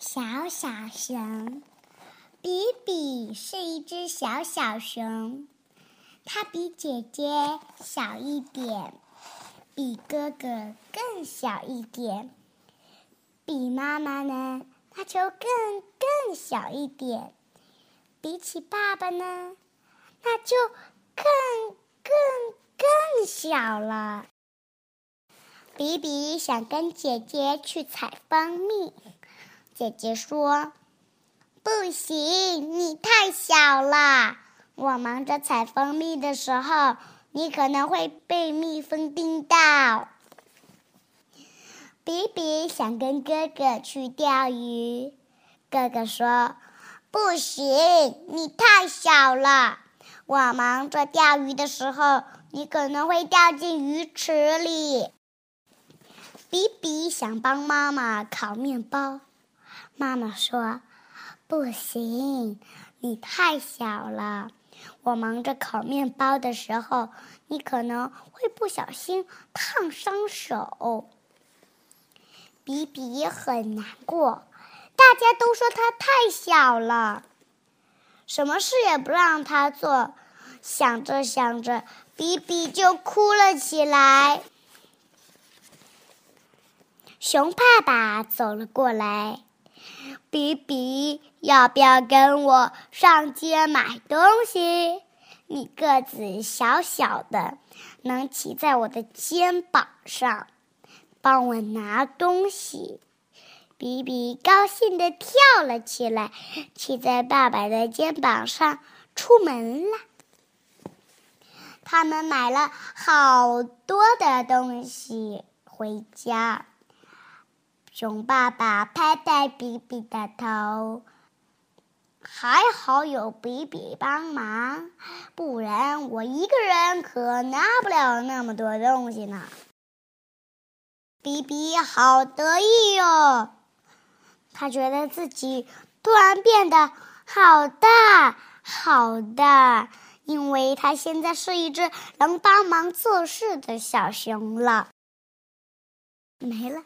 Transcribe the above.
小小熊，比比是一只小小熊，它比姐姐小一点，比哥哥更小一点，比妈妈呢，那就更更小一点。比起爸爸呢，那就更更更小了。比比想跟姐姐去采蜂蜜。姐姐说：“不行，你太小了。我忙着采蜂蜜的时候，你可能会被蜜蜂叮到。”比比想跟哥哥去钓鱼，哥哥说：“不行，你太小了。我忙着钓鱼的时候，你可能会掉进鱼池里。”比比想帮妈妈烤面包。妈妈说：“不行，你太小了。我忙着烤面包的时候，你可能会不小心烫伤手。”比比很难过，大家都说他太小了，什么事也不让他做。想着想着，比比就哭了起来。熊爸爸走了过来。比比，要不要跟我上街买东西？你个子小小的，能骑在我的肩膀上，帮我拿东西。比比高兴地跳了起来，骑在爸爸的肩膀上出门了。他们买了好多的东西回家。熊爸爸拍拍比比的头，还好有比比帮忙，不然我一个人可拿不了那么多东西呢。比比好得意哟，他觉得自己突然变得好大好大，因为他现在是一只能帮忙做事的小熊了。没了。